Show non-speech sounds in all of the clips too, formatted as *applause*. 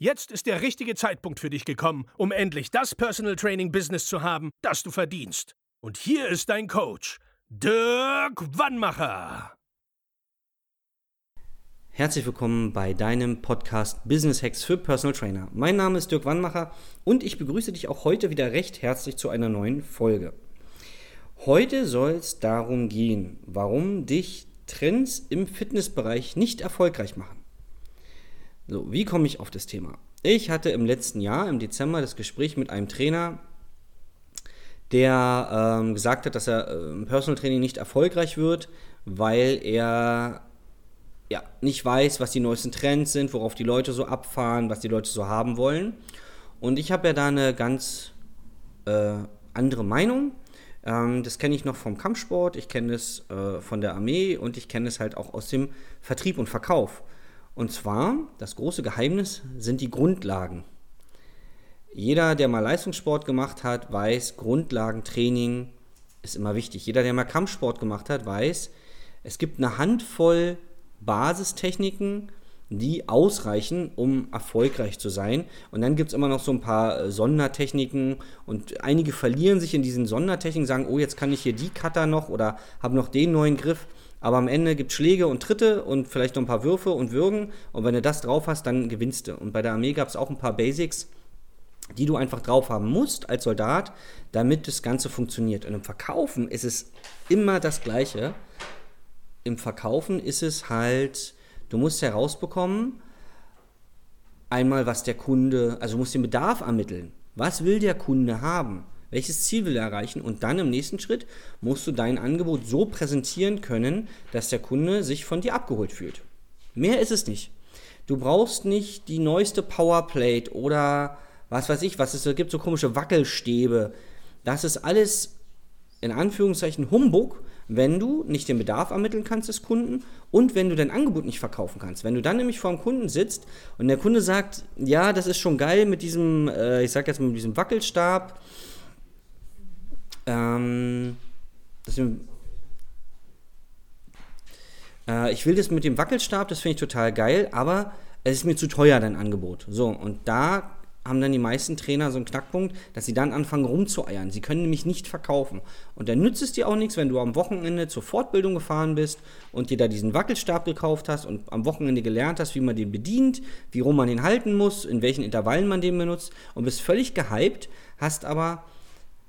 Jetzt ist der richtige Zeitpunkt für dich gekommen, um endlich das Personal Training Business zu haben, das du verdienst. Und hier ist dein Coach, Dirk Wannmacher. Herzlich willkommen bei deinem Podcast Business Hacks für Personal Trainer. Mein Name ist Dirk Wannmacher und ich begrüße dich auch heute wieder recht herzlich zu einer neuen Folge. Heute soll es darum gehen, warum dich Trends im Fitnessbereich nicht erfolgreich machen. So, wie komme ich auf das Thema? Ich hatte im letzten Jahr, im Dezember, das Gespräch mit einem Trainer, der ähm, gesagt hat, dass er äh, im Personal Training nicht erfolgreich wird, weil er ja, nicht weiß, was die neuesten Trends sind, worauf die Leute so abfahren, was die Leute so haben wollen. Und ich habe ja da eine ganz äh, andere Meinung. Ähm, das kenne ich noch vom Kampfsport, ich kenne es äh, von der Armee und ich kenne es halt auch aus dem Vertrieb und Verkauf. Und zwar, das große Geheimnis sind die Grundlagen. Jeder, der mal Leistungssport gemacht hat, weiß, Grundlagentraining ist immer wichtig. Jeder, der mal Kampfsport gemacht hat, weiß, es gibt eine Handvoll Basistechniken, die ausreichen, um erfolgreich zu sein. Und dann gibt es immer noch so ein paar äh, Sondertechniken und einige verlieren sich in diesen Sondertechniken, sagen, oh, jetzt kann ich hier die Cutter noch oder habe noch den neuen Griff. Aber am Ende gibt es Schläge und Tritte und vielleicht noch ein paar Würfe und Würgen. Und wenn du das drauf hast, dann gewinnst du. Und bei der Armee gab es auch ein paar Basics, die du einfach drauf haben musst als Soldat, damit das Ganze funktioniert. Und im Verkaufen ist es immer das Gleiche. Im Verkaufen ist es halt, du musst herausbekommen, einmal was der Kunde, also du musst den Bedarf ermitteln. Was will der Kunde haben? Welches Ziel will er erreichen? Und dann im nächsten Schritt musst du dein Angebot so präsentieren können, dass der Kunde sich von dir abgeholt fühlt. Mehr ist es nicht. Du brauchst nicht die neueste Powerplate oder was weiß ich, was es gibt, so komische Wackelstäbe. Das ist alles in Anführungszeichen Humbug, wenn du nicht den Bedarf ermitteln kannst des Kunden und wenn du dein Angebot nicht verkaufen kannst. Wenn du dann nämlich vor dem Kunden sitzt und der Kunde sagt, ja, das ist schon geil mit diesem, äh, ich sag jetzt mal mit diesem Wackelstab, ähm, das, äh, ich will das mit dem Wackelstab, das finde ich total geil, aber es ist mir zu teuer, dein Angebot. So, und da haben dann die meisten Trainer so einen Knackpunkt, dass sie dann anfangen rumzueiern. Sie können nämlich nicht verkaufen. Und dann nützt es dir auch nichts, wenn du am Wochenende zur Fortbildung gefahren bist und dir da diesen Wackelstab gekauft hast und am Wochenende gelernt hast, wie man den bedient, wie rum man den halten muss, in welchen Intervallen man den benutzt und bist völlig gehypt, hast aber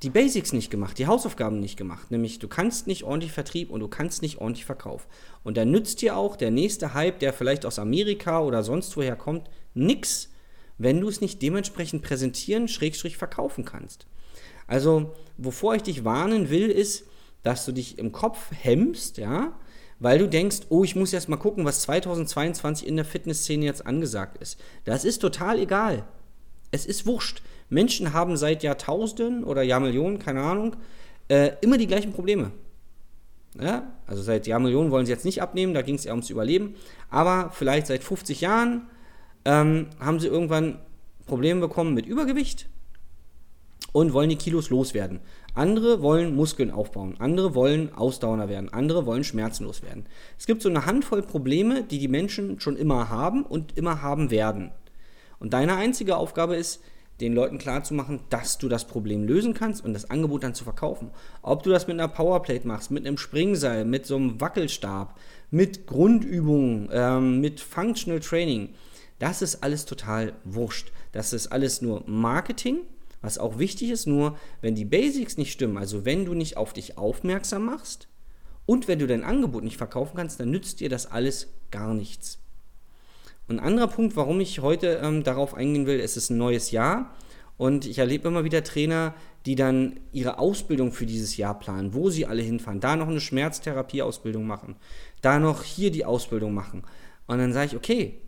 die Basics nicht gemacht, die Hausaufgaben nicht gemacht. Nämlich, du kannst nicht ordentlich Vertrieb und du kannst nicht ordentlich Verkauf. Und dann nützt dir auch der nächste Hype, der vielleicht aus Amerika oder sonst woher kommt, nix, wenn du es nicht dementsprechend präsentieren, schrägstrich verkaufen kannst. Also, wovor ich dich warnen will, ist, dass du dich im Kopf hemmst, ja, weil du denkst, oh, ich muss erst mal gucken, was 2022 in der Fitnessszene jetzt angesagt ist. Das ist total egal. Es ist wurscht. Menschen haben seit Jahrtausenden oder Jahrmillionen, keine Ahnung, äh, immer die gleichen Probleme. Ja? Also seit Jahrmillionen wollen sie jetzt nicht abnehmen, da ging es eher ums Überleben. Aber vielleicht seit 50 Jahren ähm, haben sie irgendwann Probleme bekommen mit Übergewicht und wollen die Kilos loswerden. Andere wollen Muskeln aufbauen, andere wollen ausdauernder werden, andere wollen schmerzenlos werden. Es gibt so eine Handvoll Probleme, die die Menschen schon immer haben und immer haben werden. Und deine einzige Aufgabe ist, den Leuten klarzumachen, dass du das Problem lösen kannst und das Angebot dann zu verkaufen. Ob du das mit einer Powerplate machst, mit einem Springseil, mit so einem Wackelstab, mit Grundübungen, ähm, mit Functional Training, das ist alles total wurscht. Das ist alles nur Marketing, was auch wichtig ist, nur wenn die Basics nicht stimmen, also wenn du nicht auf dich aufmerksam machst und wenn du dein Angebot nicht verkaufen kannst, dann nützt dir das alles gar nichts. Ein anderer Punkt, warum ich heute ähm, darauf eingehen will, es ist ein neues Jahr und ich erlebe immer wieder Trainer, die dann ihre Ausbildung für dieses Jahr planen, wo sie alle hinfahren, da noch eine Schmerztherapieausbildung machen, da noch hier die Ausbildung machen. Und dann sage ich, okay,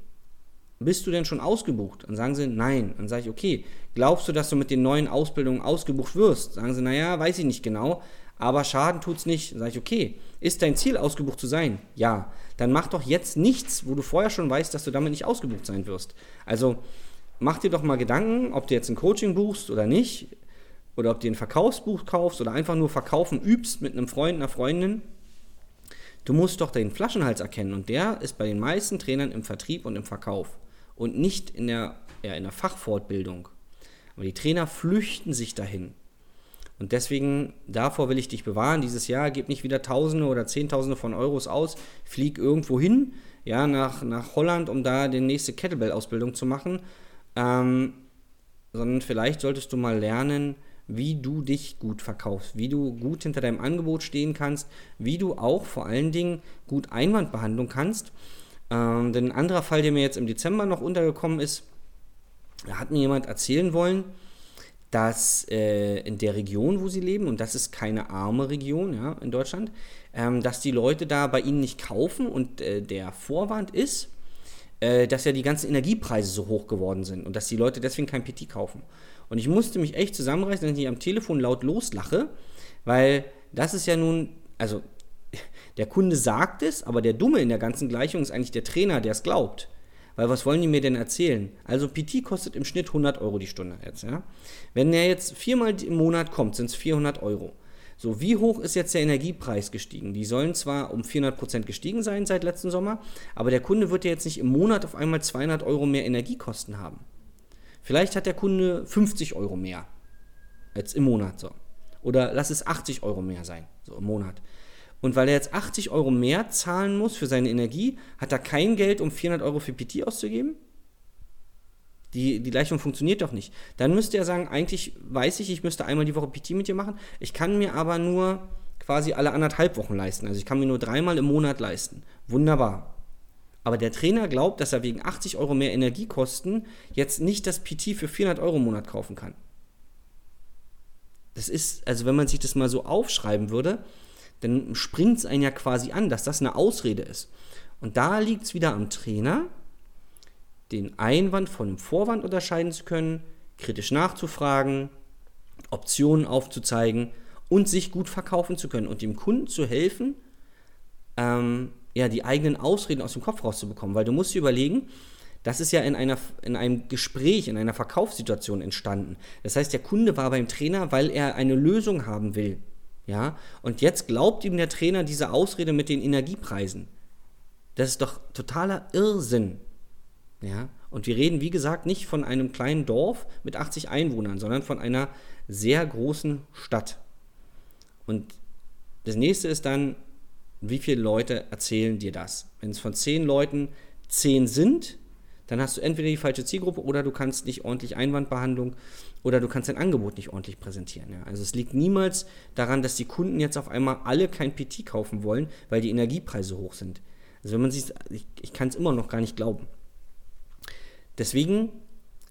bist du denn schon ausgebucht? Und sagen sie, nein. Dann sage ich, okay, glaubst du, dass du mit den neuen Ausbildungen ausgebucht wirst? Sagen sie, naja, weiß ich nicht genau, aber Schaden tut es nicht. Dann sage ich, okay, ist dein Ziel ausgebucht zu sein? Ja. Dann mach doch jetzt nichts, wo du vorher schon weißt, dass du damit nicht ausgebucht sein wirst. Also mach dir doch mal Gedanken, ob du jetzt ein Coaching buchst oder nicht, oder ob du ein Verkaufsbuch kaufst oder einfach nur verkaufen übst mit einem Freund, einer Freundin. Du musst doch den Flaschenhals erkennen und der ist bei den meisten Trainern im Vertrieb und im Verkauf und nicht in der, ja, in der Fachfortbildung. Aber die Trainer flüchten sich dahin. Und deswegen, davor will ich dich bewahren. Dieses Jahr gib nicht wieder Tausende oder Zehntausende von Euros aus, flieg irgendwo hin, ja, nach, nach Holland, um da die nächste Kettlebell-Ausbildung zu machen. Ähm, sondern vielleicht solltest du mal lernen, wie du dich gut verkaufst, wie du gut hinter deinem Angebot stehen kannst, wie du auch vor allen Dingen gut Einwandbehandlung kannst. Ähm, denn ein anderer Fall, der mir jetzt im Dezember noch untergekommen ist, da hat mir jemand erzählen wollen, dass äh, in der Region, wo sie leben, und das ist keine arme Region ja, in Deutschland, ähm, dass die Leute da bei ihnen nicht kaufen und äh, der Vorwand ist, äh, dass ja die ganzen Energiepreise so hoch geworden sind und dass die Leute deswegen kein PT kaufen. Und ich musste mich echt zusammenreißen, dass ich am Telefon laut loslache, weil das ist ja nun, also *laughs* der Kunde sagt es, aber der Dumme in der ganzen Gleichung ist eigentlich der Trainer, der es glaubt. Weil was wollen die mir denn erzählen? Also PT kostet im Schnitt 100 Euro die Stunde jetzt. Ja? Wenn er jetzt viermal im Monat kommt, sind es 400 Euro. So, wie hoch ist jetzt der Energiepreis gestiegen? Die sollen zwar um 400% gestiegen sein seit letzten Sommer, aber der Kunde wird ja jetzt nicht im Monat auf einmal 200 Euro mehr Energiekosten haben. Vielleicht hat der Kunde 50 Euro mehr als im Monat so. Oder lass es 80 Euro mehr sein, so im Monat. Und weil er jetzt 80 Euro mehr zahlen muss für seine Energie, hat er kein Geld, um 400 Euro für PT auszugeben? Die, die Gleichung funktioniert doch nicht. Dann müsste er sagen, eigentlich weiß ich, ich müsste einmal die Woche PT mit dir machen. Ich kann mir aber nur quasi alle anderthalb Wochen leisten. Also ich kann mir nur dreimal im Monat leisten. Wunderbar. Aber der Trainer glaubt, dass er wegen 80 Euro mehr Energiekosten jetzt nicht das PT für 400 Euro im Monat kaufen kann. Das ist, also wenn man sich das mal so aufschreiben würde, dann springt es einen ja quasi an, dass das eine Ausrede ist. Und da liegt es wieder am Trainer, den Einwand von dem Vorwand unterscheiden zu können, kritisch nachzufragen, Optionen aufzuzeigen und sich gut verkaufen zu können und dem Kunden zu helfen, ähm, ja, die eigenen Ausreden aus dem Kopf rauszubekommen. Weil du musst dir überlegen, das ist ja in, einer, in einem Gespräch, in einer Verkaufssituation entstanden. Das heißt, der Kunde war beim Trainer, weil er eine Lösung haben will. Ja, und jetzt glaubt ihm der Trainer diese Ausrede mit den Energiepreisen. Das ist doch totaler Irrsinn. Ja, und wir reden, wie gesagt, nicht von einem kleinen Dorf mit 80 Einwohnern, sondern von einer sehr großen Stadt. Und das nächste ist dann, wie viele Leute erzählen dir das? Wenn es von 10 Leuten 10 sind, dann hast du entweder die falsche Zielgruppe oder du kannst nicht ordentlich Einwandbehandlung oder du kannst dein Angebot nicht ordentlich präsentieren. Ja. Also es liegt niemals daran, dass die Kunden jetzt auf einmal alle kein PT kaufen wollen, weil die Energiepreise hoch sind. Also wenn man sieht, ich, ich kann es immer noch gar nicht glauben. Deswegen,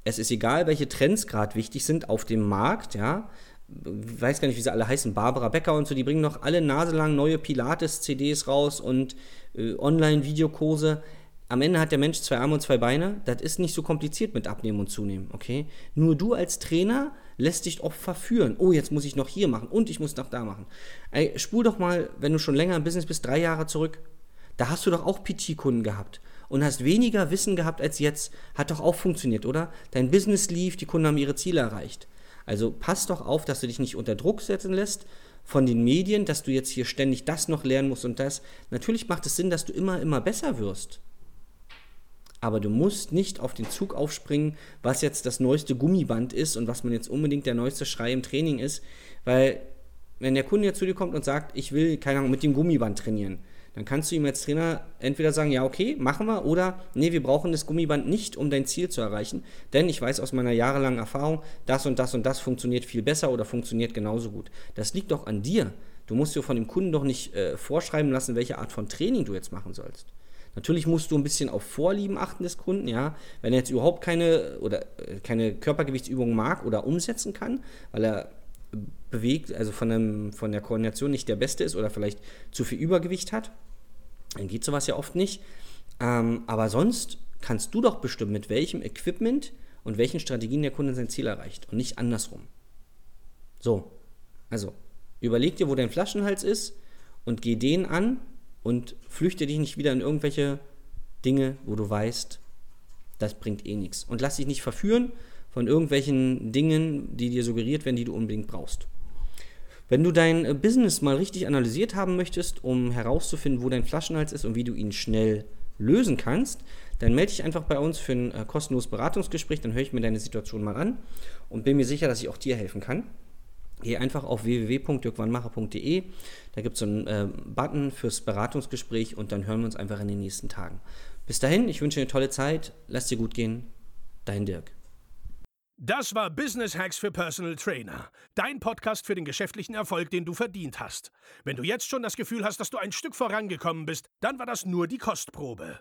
es ist egal, welche Trends gerade wichtig sind auf dem Markt, ja. Ich weiß gar nicht, wie sie alle heißen, Barbara Becker und so, die bringen noch alle naselang neue Pilates-CDs raus und äh, Online-Videokurse am Ende hat der Mensch zwei Arme und zwei Beine. Das ist nicht so kompliziert mit Abnehmen und Zunehmen, okay? Nur du als Trainer lässt dich oft verführen. Oh, jetzt muss ich noch hier machen und ich muss noch da machen. Ey, spul doch mal, wenn du schon länger im Business bist, drei Jahre zurück. Da hast du doch auch PT-Kunden gehabt und hast weniger Wissen gehabt als jetzt. Hat doch auch funktioniert, oder? Dein Business lief, die Kunden haben ihre Ziele erreicht. Also pass doch auf, dass du dich nicht unter Druck setzen lässt von den Medien, dass du jetzt hier ständig das noch lernen musst und das. Natürlich macht es Sinn, dass du immer, immer besser wirst. Aber du musst nicht auf den Zug aufspringen, was jetzt das neueste Gummiband ist und was man jetzt unbedingt der neueste Schrei im Training ist, weil wenn der Kunde jetzt zu dir kommt und sagt, ich will, keine Ahnung, mit dem Gummiband trainieren, dann kannst du ihm als Trainer entweder sagen, ja, okay, machen wir, oder nee, wir brauchen das Gummiband nicht, um dein Ziel zu erreichen, denn ich weiß aus meiner jahrelangen Erfahrung, das und das und das funktioniert viel besser oder funktioniert genauso gut. Das liegt doch an dir. Du musst dir von dem Kunden doch nicht äh, vorschreiben lassen, welche Art von Training du jetzt machen sollst. Natürlich musst du ein bisschen auf Vorlieben achten des Kunden, ja. Wenn er jetzt überhaupt keine oder äh, keine Körpergewichtsübungen mag oder umsetzen kann, weil er bewegt, also von, dem, von der Koordination nicht der Beste ist oder vielleicht zu viel Übergewicht hat, dann geht sowas ja oft nicht. Ähm, aber sonst kannst du doch bestimmen, mit welchem Equipment und welchen Strategien der Kunde sein Ziel erreicht und nicht andersrum. So, also überleg dir, wo dein Flaschenhals ist und geh den an und flüchte dich nicht wieder in irgendwelche Dinge, wo du weißt, das bringt eh nichts. Und lass dich nicht verführen von irgendwelchen Dingen, die dir suggeriert werden, die du unbedingt brauchst. Wenn du dein äh, Business mal richtig analysiert haben möchtest, um herauszufinden, wo dein Flaschenhals ist und wie du ihn schnell lösen kannst, dann melde dich einfach bei uns für ein äh, kostenloses Beratungsgespräch, dann höre ich mir deine Situation mal an und bin mir sicher, dass ich auch dir helfen kann. Geh einfach auf www.dirkwannmacher.de, da gibt es so einen äh, Button fürs Beratungsgespräch und dann hören wir uns einfach in den nächsten Tagen. Bis dahin, ich wünsche dir eine tolle Zeit, lass dir gut gehen, dein Dirk. Das war Business Hacks für Personal Trainer. Dein Podcast für den geschäftlichen Erfolg, den du verdient hast. Wenn du jetzt schon das Gefühl hast, dass du ein Stück vorangekommen bist, dann war das nur die Kostprobe.